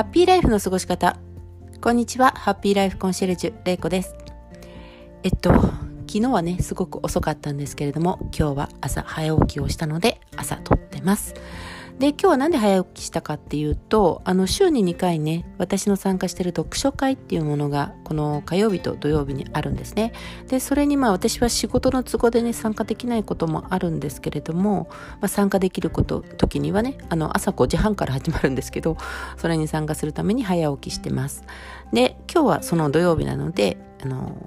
ハッピーライフの過ごし方。こんにちは。ハッピーライフコンシェルジュ、れいこです。えっと、昨日はね、すごく遅かったんですけれども、今日は朝早起きをしたので、朝撮ってます。で、今日はなんで早起きしたかっていうと、あの、週に2回ね、私の参加してる読書会っていうものが、この火曜日と土曜日にあるんですね。で、それにまあ私は仕事の都合でね、参加できないこともあるんですけれども、まあ、参加できること、時にはね、あの、朝5時半から始まるんですけど、それに参加するために早起きしてます。で、今日はその土曜日なので、あの、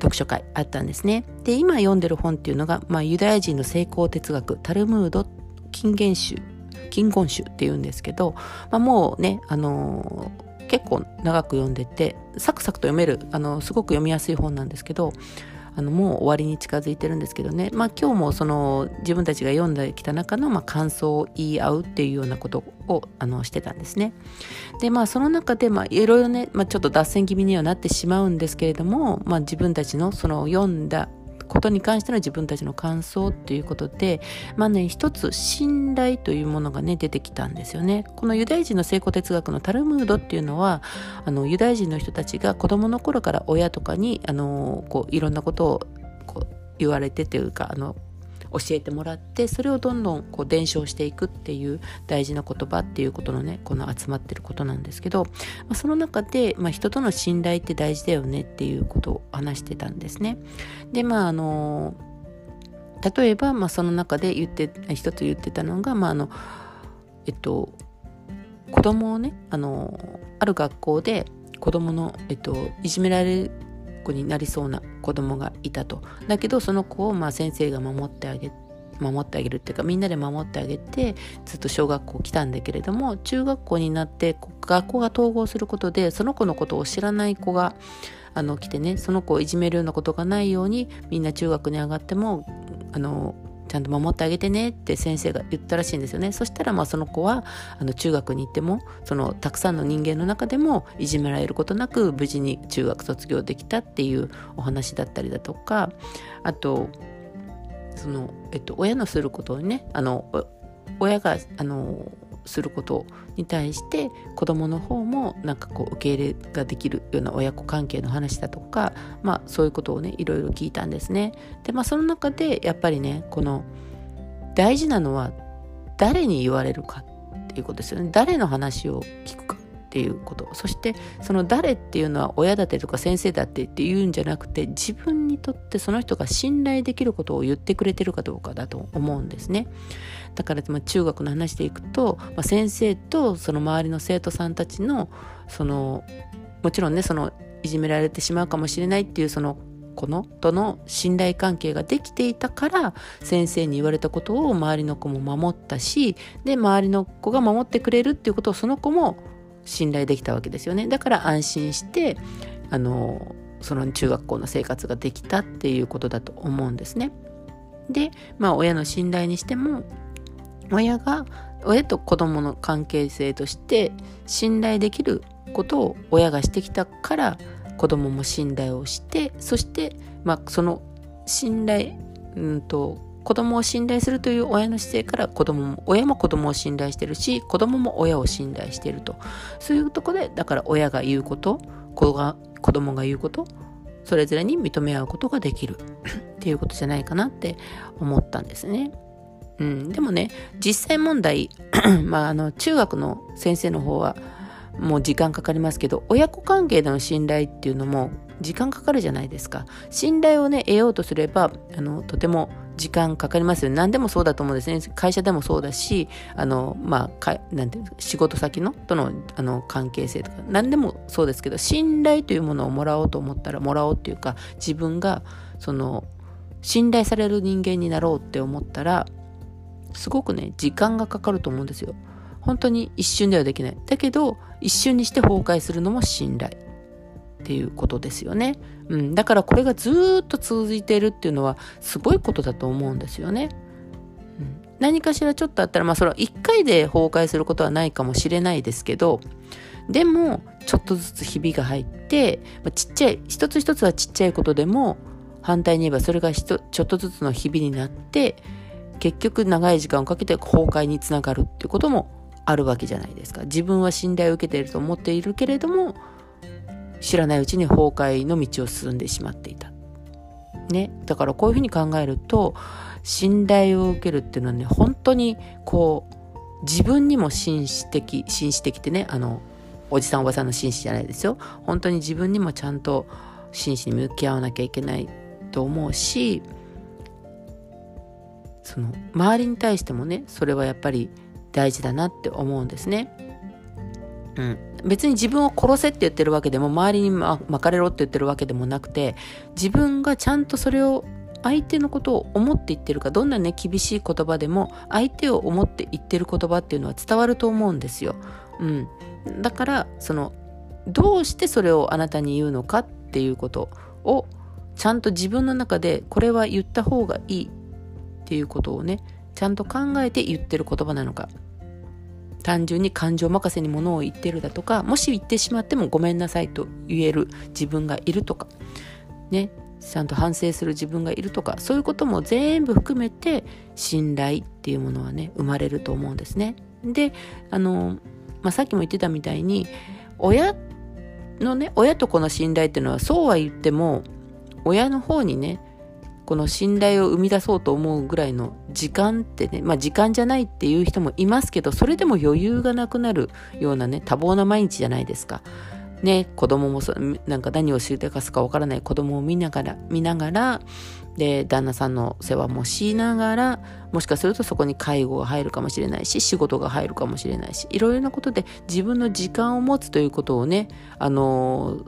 読書会あったんですね。で、今読んでる本っていうのが、まあ、ユダヤ人の成功哲学、タルムード金言集金言集っていうんですけど、まあ、もうね、あのー、結構長く読んでて、サクサクと読める、あのー、すごく読みやすい本なんですけど、あのもう終わりに近づいてるんですけどね、まあ、今日もその自分たちが読んできた中のまあ感想を言い合うっていうようなことをあのしてたんですね。でまあその中でいろいろね、まあ、ちょっと脱線気味にはなってしまうんですけれども、まあ、自分たちのその読んだことに関しての自分たちの感想っていうことで、まあね、一つ信頼というものがね、出てきたんですよね。このユダヤ人の成功哲学のタルムードっていうのは、あの、ユダヤ人の人たちが子供の頃から親とかに、あの、こう、いろんなことをこう言われてというか、あの、教えてもらってそれをどんどんこう伝承していくっていう大事な言葉っていうことのねこの集まってることなんですけど、まあ、その中で、まあ、人との信頼って大事だよねっていうことを話してたんですね。でまああの例えば、まあ、その中で言って一つ言ってたのが、まああのえっと、子供をねあのある学校で子供の、えっと、いじめられる子になりそうな子供がいたと。だけどその子をまあ先生が守ってあげ守ってあげるっていうかみんなで守ってあげてずっと小学校来たんだけれども中学校になって学校が統合することでその子のことを知らない子があの来てねその子をいじめるようなことがないようにみんな中学に上がってもあのちゃんと守ってあげてねって先生が言ったらしいんですよね。そしたらまあその子はあの中学に行ってもそのたくさんの人間の中でもいじめられることなく無事に中学卒業できたっていうお話だったりだとかあとその、えっと、親のすることをねあの親があのすることに対して子供の方もなんかこう受け入れができるような親子関係の話だとか、まあそういうことをね、いろいろ聞いたんですね。で、まあその中でやっぱりね、この大事なのは誰に言われるかっていうことですよね。誰の話を聞くか。ていうこと。そしてその誰っていうのは親だってとか先生だってって言うんじゃなくて自分にとってその人が信頼できることを言ってくれてるかどうかだと思うんですね。だからまあ中学の話でいくと、まあ、先生とその周りの生徒さんたちのそのもちろんねそのいじめられてしまうかもしれないっていうその子のとの信頼関係ができていたから先生に言われたことを周りの子も守ったしで周りの子が守ってくれるっていうことをその子も信頼できたわけですよねだから安心してあのその中学校の生活ができたっていうことだと思うんですね。でまあ親の信頼にしても親が親と子供の関係性として信頼できることを親がしてきたから子供も信頼をしてそして、まあ、その信頼、うんと子供を信頼するという親の姿勢から子供も、親も子供を信頼してるし、子供も親を信頼していると。そういうとこで、だから親が言うこと、子が、子供が言うこと、それぞれに認め合うことができる っていうことじゃないかなって思ったんですね。うん、でもね、実際問題、まあ、あの、中学の先生の方は、もう時間かかりますけど、親子関係での信頼っていうのも時間かかるじゃないですか。信頼をね、得ようとすれば、あの、とても時間かかりますよね。何でもそうだと思うんですね。会社でもそうだし、あの、まあ、かなんていう仕事先のとのあの関係性とか、何でもそうですけど、信頼というものをもらおうと思ったら、もらおうっていうか、自分が、その、信頼される人間になろうって思ったら、すごくね、時間がかかると思うんですよ。本当に一瞬ではできない。だけど、一瞬にして崩壊するのも信頼。っていうことですよね。うん、だからこれがずっと続いているっていうのはすごいことだと思うんですよね。うん、何かしらちょっとあったら、まあそれは1回で崩壊することはないかもしれないですけど、でもちょっとずつひびが入って、まあ、ちっちゃい、一つ一つはちっちゃいことでも、反対に言えばそれがちょっとずつのひびになって、結局長い時間をかけて崩壊につながるっていうこともあるわけじゃないですか自分は信頼を受けていると思っているけれども知らないうちに崩壊の道を進んでしまっていた。ね、だからこういうふうに考えると信頼を受けるっていうのはね本当にこう自分にも紳士的紳士的ってねあのおじさんおばさんの紳士じゃないですよ本当に自分にもちゃんと真摯に向き合わなきゃいけないと思うしその周りに対してもねそれはやっぱり大事だなって思うんですね。うん、別に自分を殺せって言ってるわけでも周りに巻かれろって言ってるわけでもなくて自分がちゃんとそれを相手のことを思って言ってるかどんなね厳しい言葉でも相手を思って言ってる言葉っていうのは伝わると思うんですよ。うん、だからそのどうしてそれをあなたに言うのかっていうことをちゃんと自分の中でこれは言った方がいいっていうことをねちゃんと考えて言ってる言葉なのか単純に感情任せにものを言ってるだとかもし言ってしまってもごめんなさいと言える自分がいるとかねちゃんと反省する自分がいるとかそういうことも全部含めて信頼っていうものはね生まれると思うんですね。であの、まあ、さっきも言ってたみたいに親のね親と子の信頼っていうのはそうは言っても親の方にねこの信頼を生み出そうと思うぐらいの時間ってね、まあ時間じゃないっていう人もいますけど、それでも余裕がなくなるようなね、多忙な毎日じゃないですか。ね、子供もそ、なんか何をしでかすかわからない子供を見ながら、見ながら、で、旦那さんの世話もしながら、もしかするとそこに介護が入るかもしれないし、仕事が入るかもしれないし、いろいろなことで自分の時間を持つということをね、あのー、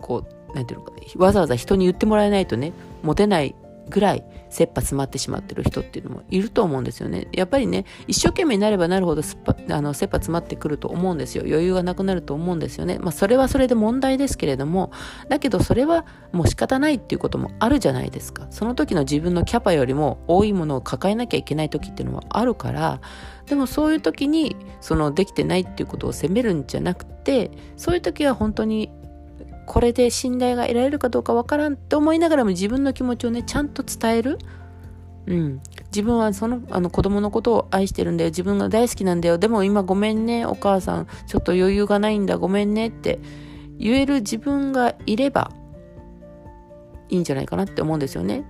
こう、なんていうのか、わざわざ人に言ってもらえないとね、持てないぐらい切羽詰まってしまってる人っていうのもいると思うんですよね。やっぱりね、一生懸命になればなるほどすっぱあの切羽詰まってくると思うんですよ。余裕がなくなると思うんですよね。まあそれはそれで問題ですけれども、だけどそれはもう仕方ないっていうこともあるじゃないですか。その時の自分のキャパよりも多いものを抱えなきゃいけない時っていうのはあるから、でもそういう時にそのできてないっていうことを責めるんじゃなくて、そういう時は本当にこれで信頼が得られるかどうかわからんって思いながらも自分の気持ちをねちゃんと伝える、うん、自分はそのあの子供のことを愛してるんだよ。自分が大好きなんだよ。でも今ごめんねお母さん。ちょっと余裕がないんだ。ごめんねって言える自分がいればいいんじゃないかなって思うんですよね。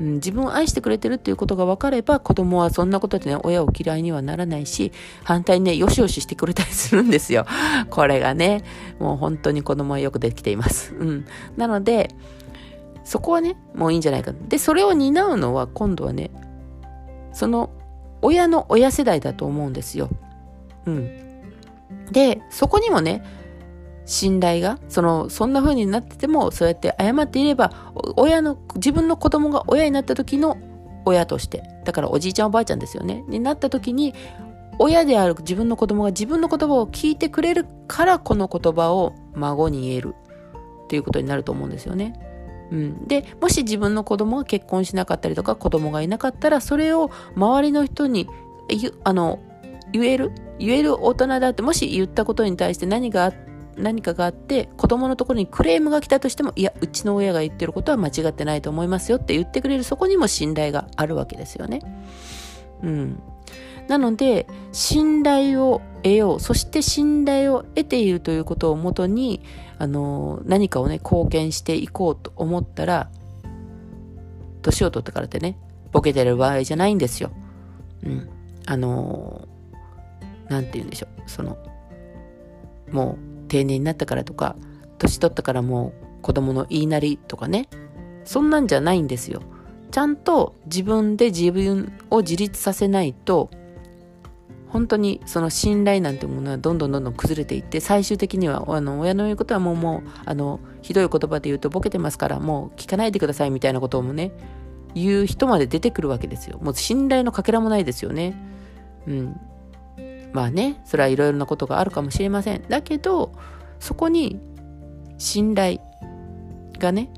うん、自分を愛してくれてるっていうことが分かれば子供はそんなことでね親を嫌いにはならないし反対にねよしよししてくれたりするんですよ。これがねもう本当に子供はよくできています。うん。なのでそこはねもういいんじゃないか。でそれを担うのは今度はねその親の親世代だと思うんですよ。うん。でそこにもね信頼が、その、そんな風になってても、そうやって謝っていれば、親の、自分の子供が親になった時の親として、だからおじいちゃんおばあちゃんですよね、になった時に、親である自分の子供が自分の言葉を聞いてくれるからこの言葉を孫に言える。っていうことになると思うんですよね。うん、でもし自分の子供が結婚しなかったりとか子供がいなかったらそれを周りの人にあの言える？言える大人だってもし言ったことに対して何があっ何かがあって子供のところにクレームが来たとしてもいやうちの親が言ってることは間違ってないと思いますよって言ってくれるそこにも信頼があるわけですよね。うん、なので信頼を得ようそして信頼を得ているということをもとにあの何かをね貢献していこうと思ったら年を取ってからってねボケてる場合じゃないんですよ。うん、あの何て言うんでしょうそのもう定年になったからとか年取ったからもう子供の言いなりとかね。そんなんじゃないんですよ。ちゃんと自分で自分を自立させないと本当にその信頼なんてものはどんどんどんどん崩れていって最終的にはあの親の言うことはもうもうあのひどい言葉で言うとボケてますからもう聞かないでくださいみたいなこともね言う人まで出てくるわけですよ。もう信頼のかけらもないですよね。うん。まあね、それはいろいろなことがあるかもしれません。だけど、そこに信頼がね、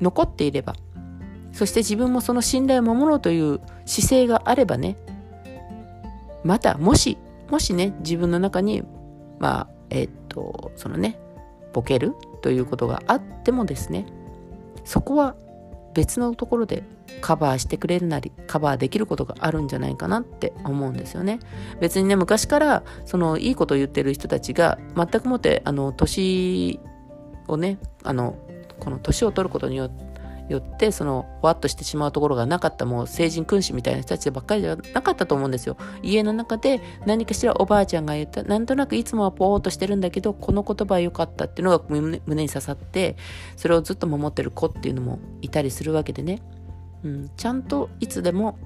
残っていれば、そして自分もその信頼を守ろうという姿勢があればね、また、もし、もしね、自分の中に、まあ、え、っと、そのね、ボケるということがあってもですね、そこは別のところでカバーしてくれるなりカバーできることがあるんじゃないかなって思うんですよね。別にね昔からそのいいことを言ってる人たちが全くもってあの年をねあのこの年を取ることによってよってそのわっとしてしまうところがなかったもう成人君子みたいな人たちばっかりじゃなかったと思うんですよ。家の中で何かしらおばあちゃんが言ったなんとなくいつもはポーっとしてるんだけどこの言葉は良かったっていうのが胸に刺さってそれをずっと守ってる子っていうのもいたりするわけでね。うん、ちゃんといつでも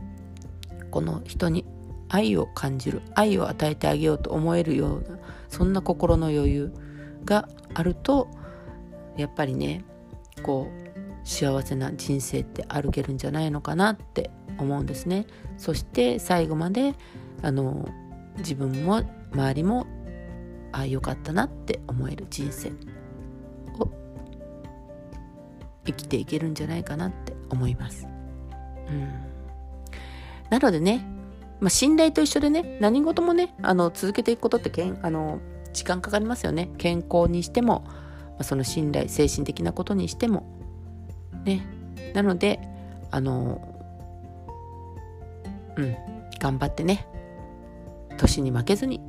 この人に愛を感じる愛を与えてあげようと思えるようなそんな心の余裕があるとやっぱりねこう幸せな人生って歩けるんじゃないのかなって思うんですね。そして最後まであの自分も周りもああよかったなって思える人生を生きていけるんじゃないかなって思います。うん、なのでね、まあ、信頼と一緒でね何事もねあの続けていくことってけんあの時間かかりますよね。健康にしても、まあ、その信頼精神的なことにしてもねなのであのうん頑張ってね年に負けずに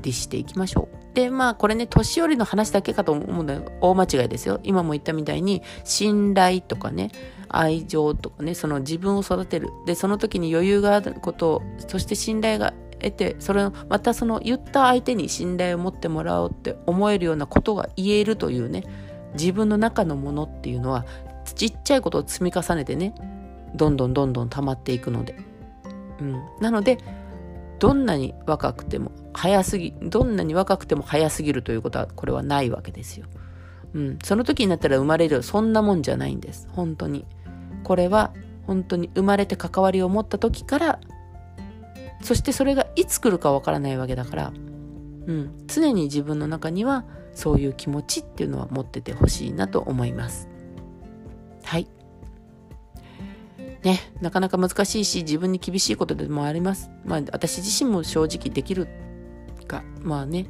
律していきましょう。で、まあこれね、年寄りの話だけかと思うのは大間違いですよ。今も言ったみたいに、信頼とかね、愛情とかね、その自分を育てる。で、その時に余裕があることを、そして信頼が得て、それを、またその言った相手に信頼を持ってもらおうって思えるようなことが言えるというね、自分の中のものっていうのは、ちっちゃいことを積み重ねてね、どんどんどんどん溜まっていくので。うん。なので、どんなに若くても早すぎ、どんなに若くても早すぎるということは、これはないわけですよ。うん。その時になったら生まれる、そんなもんじゃないんです。本当に。これは、本当に生まれて関わりを持った時から、そしてそれがいつ来るかわからないわけだから、うん。常に自分の中には、そういう気持ちっていうのは持っててほしいなと思います。はい。ね、なかなか難しいし、自分に厳しいことでもあります。まあ、私自身も正直できるか、まあね、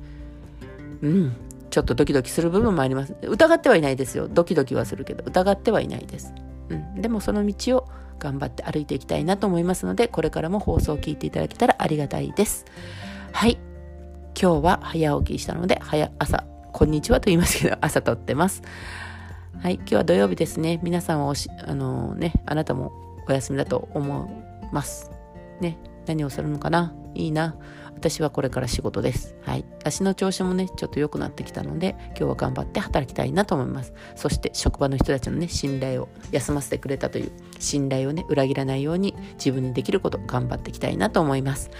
うん、ちょっとドキドキする部分もあります。疑ってはいないですよ。ドキドキはするけど、疑ってはいないです。うん、でもその道を頑張って歩いていきたいなと思いますので、これからも放送を聞いていただけたらありがたいです。はい。今日は早起きしたので、早、朝、こんにちはと言いますけど、朝撮ってます。はい、今日は土曜日ですね。皆さんはおし、あのー、ね、あなたもお休みだと思います。ね、何をするのかな？いいな？私はこれから仕事です。はい。足の調子もね、ちょっと良くなってきたので、今日は頑張って働きたいなと思います。そして職場の人たちのね、信頼を休ませてくれたという信頼をね、裏切らないように自分にできること頑張っていきたいなと思います。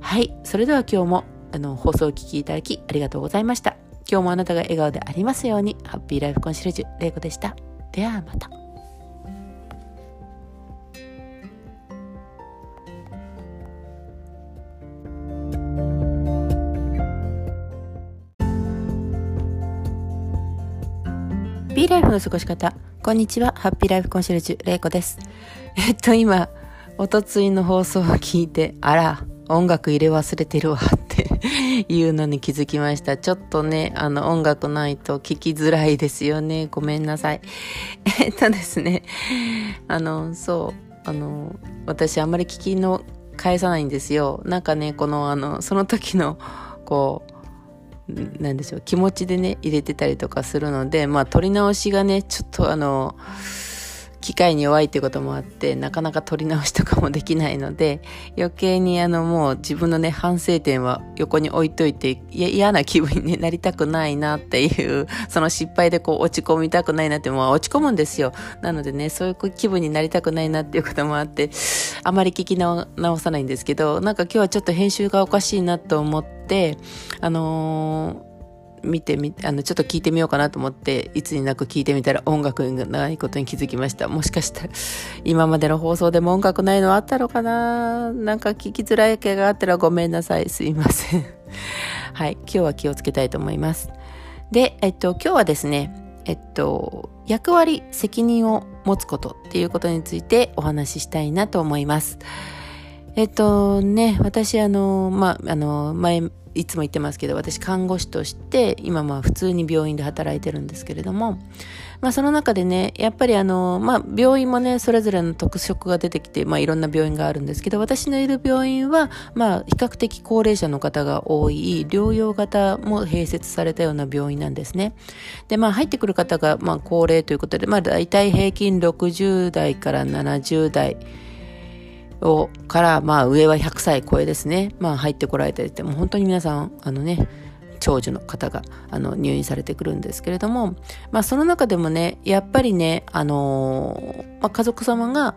はい。それでは今日もあの放送をお聴きいただきありがとうございました。今日もあなたが笑顔でありますように、ハッピーライフコンシェルジュ、レイコでした。ではまた。ピーライフの過ごし方。こんにちは。ハッピーライフコンシェルジュ、レイコです。えっと、今、おとついの放送を聞いて、あら、音楽入れ忘れてるわって いうのに気づきました。ちょっとね、あの、音楽ないと聞きづらいですよね。ごめんなさい。えっとですね、あの、そう、あの、私あんまり聞きの返さないんですよ。なんかね、この、あの、その時の、こう、なんでしょう、気持ちでね、入れてたりとかするので、まあ、撮り直しがね、ちょっとあの、機械に弱いってこともあって、なかなか取り直しとかもできないので、余計にあのもう自分のね、反省点は横に置いといて、嫌な気分に、なりたくないなっていう、その失敗でこう落ち込みたくないなってもう落ち込むんですよ。なのでね、そういう気分になりたくないなっていうこともあって、あまり聞き直さないんですけど、なんか今日はちょっと編集がおかしいなと思って、あのー見てみ、あの、ちょっと聞いてみようかなと思って、いつになく聞いてみたら音楽がないことに気づきました。もしかしたら、今までの放送でも音楽ないのあったのかな？なんか聞きづらい系があったらごめんなさい。すいません。はい。今日は気をつけたいと思います。で、えっと、今日はですね、えっと、役割、責任を持つことっていうことについてお話ししたいなと思います。えっとね、私あの、まあ、あの、前、いつも言ってますけど、私看護師として、今まあ普通に病院で働いてるんですけれども、まあその中でね、やっぱりあの、まあ病院もね、それぞれの特色が出てきて、まあいろんな病院があるんですけど、私のいる病院は、まあ比較的高齢者の方が多い、療養型も併設されたような病院なんですね。で、まあ入ってくる方が、まあ高齢ということで、まあ大体平均60代から70代、をから、まあ上は100歳超えですね。まあ入ってこられてて、もう本当に皆さん、あのね、長寿の方があの入院されてくるんですけれども、まあその中でもね、やっぱりね、あの、まあ、家族様が、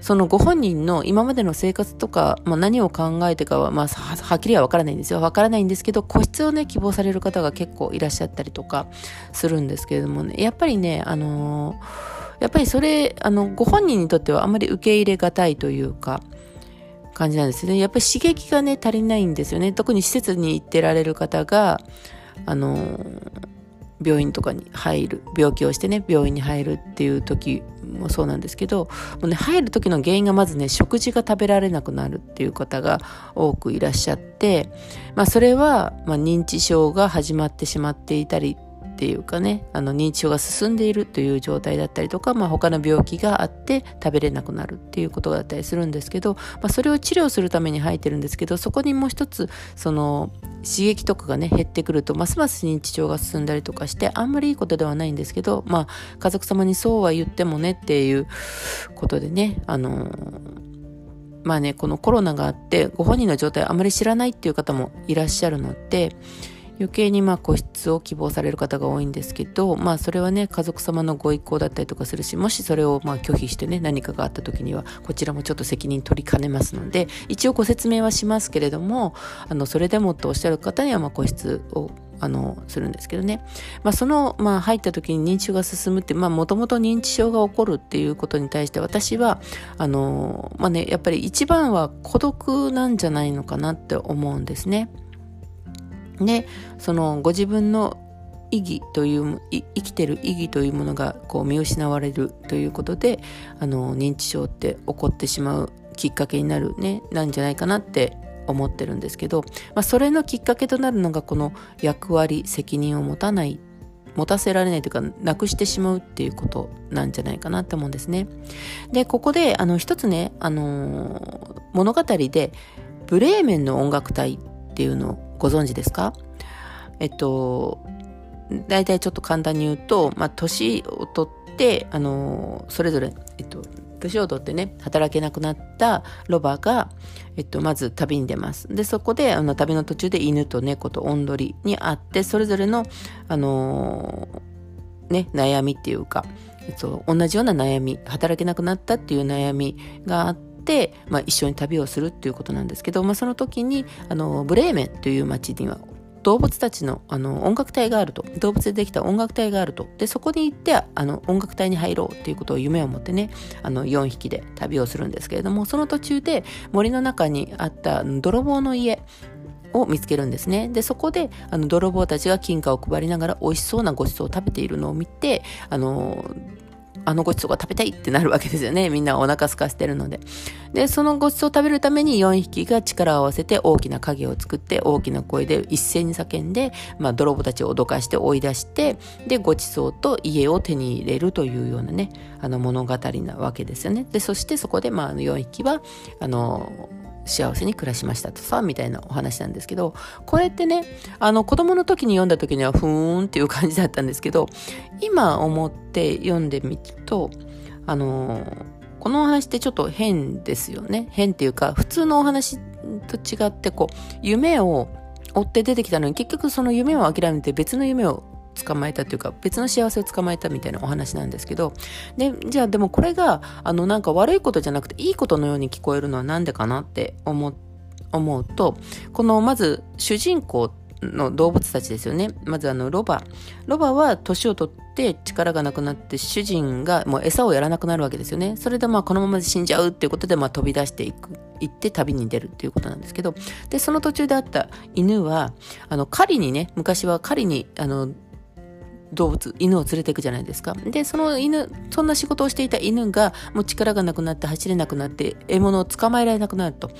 そのご本人の今までの生活とか、まあ、何を考えてかは、まあ、はっきりはわからないんですよ。わからないんですけど、個室をね、希望される方が結構いらっしゃったりとかするんですけれどもね、やっぱりね、あのーやっぱりそれ、あの、ご本人にとってはあまり受け入れがたいというか、感じなんですね。やっぱり刺激がね、足りないんですよね。特に施設に行ってられる方が、あの、病院とかに入る、病気をしてね、病院に入るっていう時もそうなんですけど、もうね、入る時の原因がまずね、食事が食べられなくなるっていう方が多くいらっしゃって、まあそれは、まあ認知症が始まってしまっていたりっていうかね、あの認知症が進んでいるという状態だったりとか、まあ他の病気があって食べれなくなるっていうことだったりするんですけど、まあそれを治療するために入ってるんですけど、そこにもう一つ、その刺激とかがね、減ってくると、ますます認知症が進んだりとかして、あんまりいいことではないんですけど、まあ家族様にそうは言ってもねっていうことでね、あのまあね、このコロナがあって、ご本人の状態あまり知らないっていう方もいらっしゃるので、余計にまあ個室を希望される方が多いんですけど、まあそれはね、家族様のご意向だったりとかするし、もしそれをまあ拒否してね、何かがあった時には、こちらもちょっと責任取りかねますので、一応ご説明はしますけれども、あの、それでもとおっしゃる方にはまあ個室をあの、するんですけどね。まあ、その、まあ、入った時に認知症が進むって、もともと認知症が起こるっていうことに対して、私は、あの、まあね、やっぱり一番は孤独なんじゃないのかなって思うんですね。でそのご自分の意義という生きてる意義というものがこう見失われるということであの認知症って起こってしまうきっかけになるねなんじゃないかなって思ってるんですけど、まあ、それのきっかけとなるのがこの役割責任を持たない持たせられないというかなくしてしまうっていうことなんじゃないかなって思うんですね。でここであの一つね、あの物語でブレーメンの音楽隊っていうのをご存知ですか？えっと、大体ちょっと簡単に言うと、まあ、年を取って、あの、それぞれ、えっと、年を取ってね、働けなくなったロバが、えっと、まず旅に出ます。で、そこで、あの、旅の途中で犬と猫とオンドリに会って、それぞれの、あの、ね、悩みっていうか、えっと、同じような悩み、働けなくなったっていう悩みがあって、、まあ、一緒に旅をするっていうことなんですけど、まあ、その時にあのブレーメンという町には動物たちのあの音楽隊があると動物でできた音楽隊があるとでそこに行ってあの音楽隊に入ろうっていうことを夢を持ってねあの4匹で旅をするんですけれどもその途中で森の中にあった泥棒の家を見つけるんですね。で、そこで、あの、泥棒たちが金貨を配りながら美味しそうなごちそうを食べているのを見て、あの、あのごちそうが食べたいってなるわけですよね。みんなお腹空かしてるので。で、そのごちそうを食べるために4匹が力を合わせて大きな影を作って大きな声で一斉に叫んで、まあ、泥棒たちを脅かして追い出して、で、ごちそうと家を手に入れるというようなね、あの物語なわけですよね。で、そしてそこで、まあ、4匹は、あの、幸せに暮らしましたとさ、みたいなお話なんですけど、これってね、あの子供の時に読んだ時にはふーんっていう感じだったんですけど、今思って読んでみると、あのこのお話ってちょっと変ですよね。変っていうか、普通のお話と違って、こう、夢を追って出てきたのに、結局その夢を諦めて別の夢を捕まえたっていうか別の幸せを捕まえたみたいなお話なんですけどでじゃあでもこれがあのなんか悪いことじゃなくていいことのように聞こえるのはなんでかなって思思うとこのまず主人公の動物たちですよね。まずあのロバ。ロバは年を取って力がなくなって主人がもう餌をやらなくなるわけですよね。それでまあこのままで死んじゃうっていうことでまあ飛び出していく、行って旅に出るっていうことなんですけど。で、その途中であった犬は、あの狩りにね、昔は狩りにあの動物、犬を連れていくじゃないですか。で、その犬、そんな仕事をしていた犬が、もう力がなくなって走れなくなって、獲物を捕まえられなくなると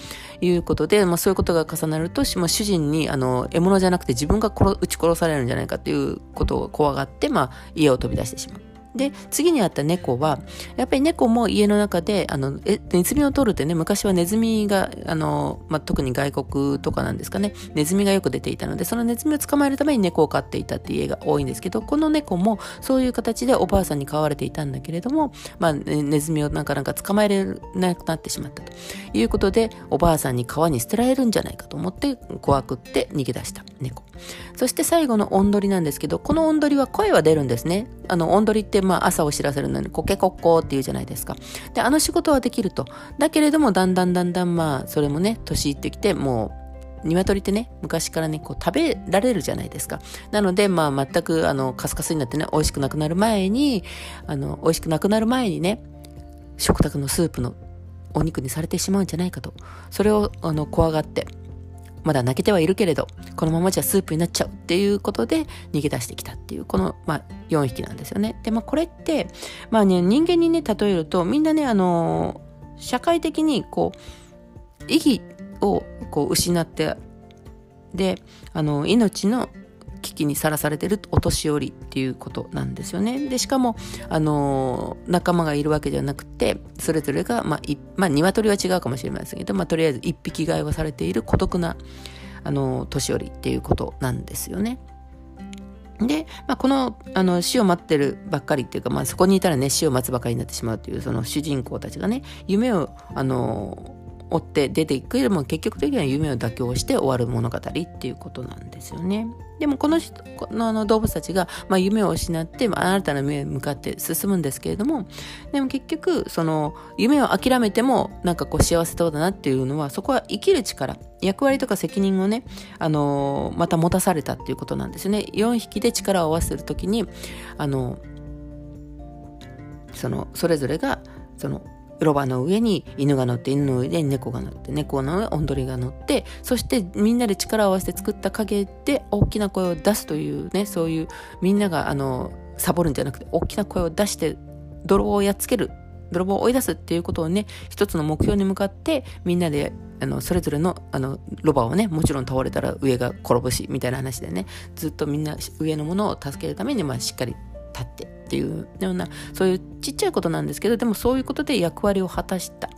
いうことで、まあそういうことが重なると、もう主人に、あの、獲物じゃなくて自分が殺撃ち殺されるんじゃないかということを怖がって、まあ家を飛び出してしまう。で、次にあった猫は、やっぱり猫も家の中で、あの、え、ネズミを取るってね、昔はネズミが、あの、まあ、特に外国とかなんですかね、ネズミがよく出ていたので、そのネズミを捕まえるために猫を飼っていたっていう家が多いんですけど、この猫もそういう形でおばあさんに飼われていたんだけれども、まあ、ネズミをなんかなんか捕まえれなくなってしまったということで、おばあさんに川に捨てられるんじゃないかと思って怖くって逃げ出した猫。そして最後の音取りなんですけど、この音取りは声は出るんですね。あの、音取りって、まあ、朝を知らせるのに、コケコッコーって言うじゃないですか。で、あの仕事はできると。だけれども、だんだんだんだん、まあ、それもね、年いってきて、もう、鶏ってね、昔からね、こう食べられるじゃないですか。なので、まあ、全く、あの、カスカスになってね、美味しくなくなる前に、あの、美味しくなくなる前にね、食卓のスープのお肉にされてしまうんじゃないかと。それを、あの、怖がって、まだ泣けてはいるけれど、このままじゃスープになっちゃうっていうことで逃げ出してきたっていう、この、まあ、4匹なんですよね。で、まあ、これって、まあね、人間にね、例えると、みんなね、あの、社会的に、こう、意義を、こう、失って、で、あの、命の危機にさらされてるお年寄りっていうことなんですよね。で、しかも、あのー、仲間がいるわけじゃなくて、それぞれが、まあ、い、まあ、鶏は違うかもしれませんけど、まあ、とりあえず一匹飼いをされている孤独な、あのー、年寄りっていうことなんですよね。で、まあ、この、あの、死を待ってるばっかりっていうか、まあ、そこにいたらね、死を待つばかりになってしまうという、その主人公たちがね、夢を、あの追って出ていくけれども結局的には夢を妥協して終わる物語っていうことなんですよね。でもこの人このあの動物たちが、まあ、夢を失って、まあ、新たな夢に向かって進むんですけれどもでも結局その夢を諦めてもなんかこう幸せそうだなっていうのはそこは生きる力役割とか責任をね、あの、また持たされたっていうことなんですよね。4匹で力を合わせるときにあのそのそれぞれがそのロバの上に犬が乗って犬の上で猫が乗って猫の上オンドリが乗ってそしてみんなで力を合わせて作った影で大きな声を出すというねそういうみんながあのサボるんじゃなくて大きな声を出して泥棒をやっつける泥棒を追い出すっていうことをね一つの目標に向かってみんなであのそれぞれのあのロバをねもちろん倒れたら上が転ぶしみたいな話でねずっとみんな上のものを助けるために、まあ、しっかり立ってっていうようなそういうちっちゃいことなんですけどでもそういうことで役割を果たした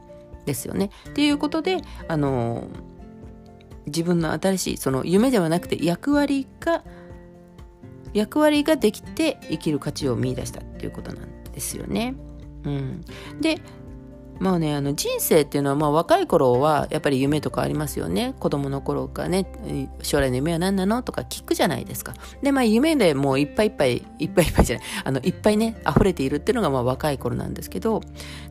ですよね。っていうことであの自分の新しいその夢ではなくて役割が役割ができて生きる価値を見いだしたっていうことなんですよね。うん、でまあね、あの人生っていうのは、まあ若い頃はやっぱり夢とかありますよね。子供の頃からね、将来の夢は何なのとか聞くじゃないですか。で、まあ夢でもういっぱいいっぱい、いっぱいいっぱいじゃない、あの、いっぱいね、溢れているっていうのがまあ若い頃なんですけど、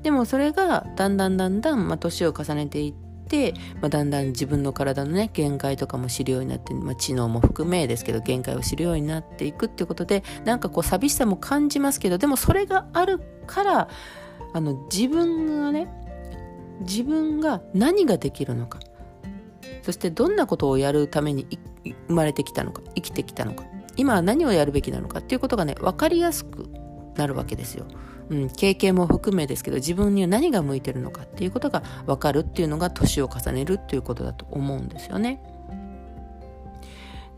でもそれがだんだんだんだん、まあ年を重ねていって、まあ、だんだん自分の体のね限界とかも知るようになって、まあ、知能も含めですけど限界を知るようになっていくっていうことでなんかこう寂しさも感じますけどでもそれがあるからあの自分がね自分が何ができるのかそしてどんなことをやるために生まれてきたのか生きてきたのか今は何をやるべきなのかっていうことがね分かりやすくなるわけですよ。うん、経験も含めですけど自分には何が向いてるのかっていうことが分かるっていうのが年を重ねるっていうことだと思うんですよね。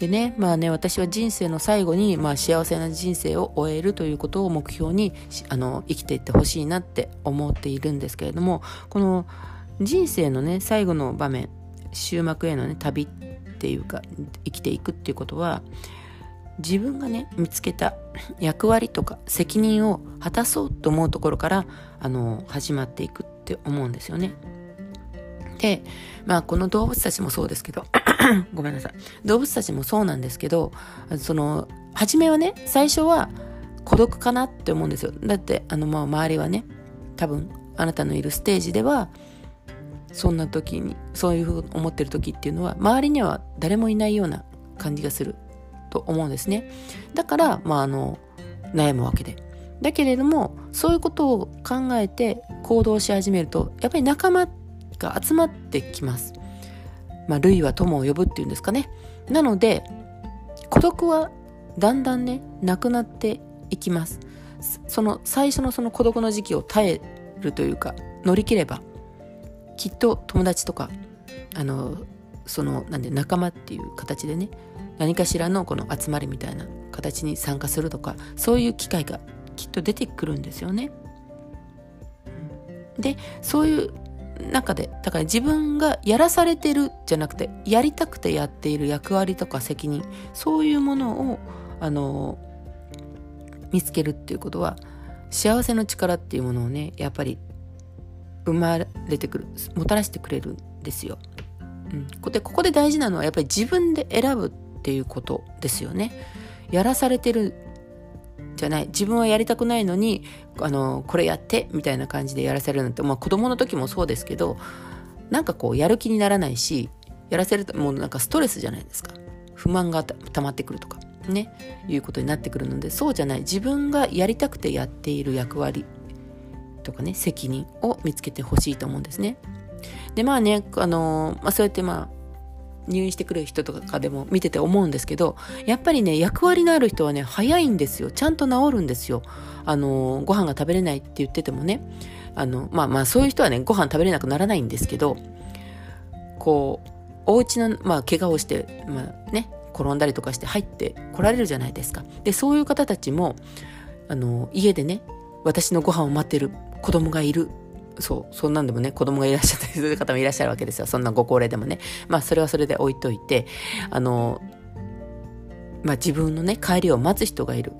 でね、まあね、私は人生の最後に、まあ幸せな人生を終えるということを目標に、あの、生きていってほしいなって思っているんですけれども、この人生のね、最後の場面、終幕へのね、旅っていうか、生きていくっていうことは、自分がね、見つけた 役割とか責任を果たそうと思うところから、あの、始まっていくって思うんですよね。で、まあこの動物たちもそうですけど、ごめんなさい。動物たちもそうなんですけど、その、初めはね、最初は孤独かなって思うんですよ。だって、あの、まあ周りはね、多分、あなたのいるステージでは、そんな時に、そういうふうに思ってる時っていうのは、周りには誰もいないような感じがすると思うんですね。だから、まああの、悩むわけで。だけれども、そういうことを考えて行動し始めると、やっぱり仲間が集まってきます。まあ、類は友を呼ぶっていうんですかね。なので、孤独はだんだんねなくなっていきますその最初のその孤独の時期を耐えるというか乗り切ればきっと友達とかあのそのなんで仲間っていう形でね何かしらのこの集まりみたいな形に参加するとかそういう機会がきっと出てくるんですよね。でそういう中でだから自分がやらされてるじゃなくてやりたくてやっている役割とか責任そういうものをあの見つけるっていうことは幸せの力っていうものをねやっぱり生まれてくるもたらしてくれるんですよ。うん、でここで大事なのはやっぱり自分で選ぶっていうことですよね。やらされてるじゃない。自分はやりたくないのにあのこれやってみたいな感じでやらせるなんて、まあ、子供の時もそうですけどなんかこうやる気にならないしやらせるともうなんかストレスじゃないですか。不満がたまってくるとかね。いうことになってくるのでそうじゃない。自分がやりたくてやっている役割とかね責任を見つけてほしいと思うんですね。でまあねあのまあ、そうやってまあ入院してくる人とかでも見てて思うんですけどやっぱりね役割のある人はね早いんですよ。ちゃんと治るんですよ。あのご飯が食べれないって言っててもね。あのまあまあそういう人はねご飯食べれなくならないんですけどこうお家のまあ怪我をしてまあね転んだりとかして入って来られるじゃないですか。でそういう方たちもあの家でね私のご飯を待ってる子供がいる。そう、そんなんでもね、子供がいらっしゃったりする方もいらっしゃるわけですよ。そんなご高齢でもね。まあ、それはそれで置いといて、あの、まあ、自分のね、帰りを待つ人がいる。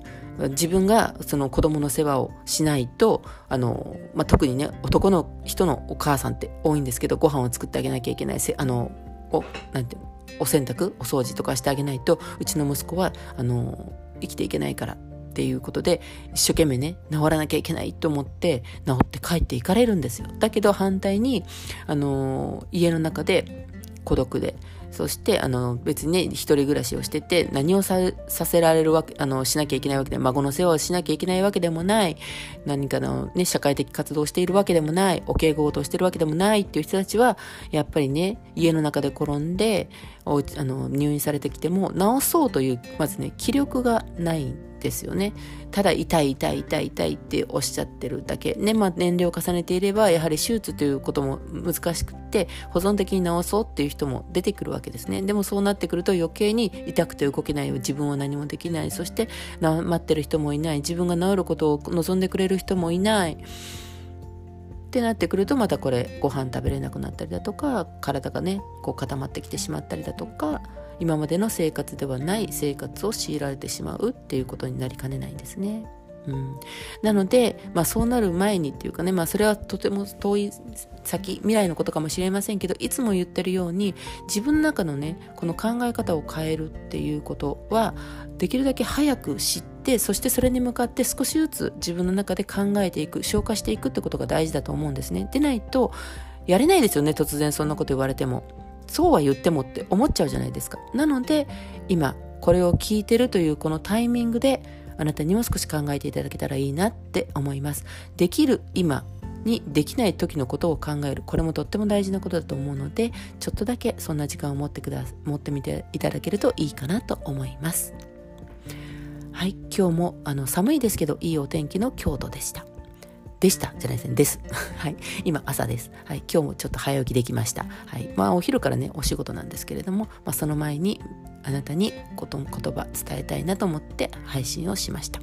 自分がその子供の世話をしないと、あの、まあ、特にね、男の人のお母さんって多いんですけど、ご飯を作ってあげなきゃいけない、あの、お、なんていうの、お洗濯、お掃除とかしてあげないと、うちの息子は、あの、生きていけないからっていうことで一生懸命ね治らなきゃいけないと思って治って帰っていかれるんですよ。だけど反対にあの家の中で孤独でそしてあの別にね一人暮らしをしてて何をさせられるわけあのしなきゃいけないわけで孫の世話をしなきゃいけないわけでもない何かのね社会的活動をしているわけでもないお稽古としてるわけでもないっていう人たちはやっぱりね家の中で転んでおあの入院されてきても治そうというまずね気力がない。ですよね。ただ痛い痛い痛い痛いっておっしゃってるだけ。ね、まあ年齢を重ねていれば、やはり手術ということも難しくって、保存的に治そうっていう人も出てくるわけですね。でもそうなってくると余計に痛くて動けない。自分は何もできない。そして、待ってる人もいない。自分が治ることを望んでくれる人もいない。ってなってくるとまたこれご飯食べれなくなったりだとか体がねこう固まってきてしまったりだとか今までの生活ではない生活を強いられてしまうっていうことになりかねないんですね。うん、なので、まあ、そうなる前にっていうかね、まあ、それはとても遠い先未来のことかもしれませんけどいつも言ってるように自分の中のねこの考え方を変えるっていうことはできるだけ早く知ってそしてそれに向かって少しずつ自分の中で考えていく消化していくってことが大事だと思うんですね。でないとやれないですよね突然そんなこと言われても。そうは言ってもって思っちゃうじゃないですか。なので、今、これを聞いてるというこのタイミングで、あなたにも少し考えていただけたらいいなって思います。できる今にできない時のことを考える。これもとっても大事なことだと思うので、ちょっとだけそんな時間を持ってくだ、持ってみていただけるといいかなと思います。はい、今日もあの寒いですけどいいお天気の京都でした。でしたじゃないですね。です。はい。今朝です。はい。今日もちょっと早起きできました。はい。まあお昼からね、お仕事なんですけれども、まあその前にあなたにこと言葉伝えたいなと思って配信をしました。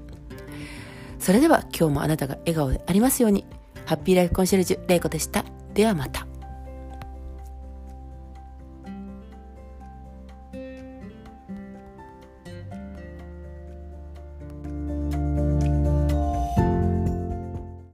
それでは今日もあなたが笑顔でありますように。ハッピーライフコンシェルジュ、レイコでした。ではまた。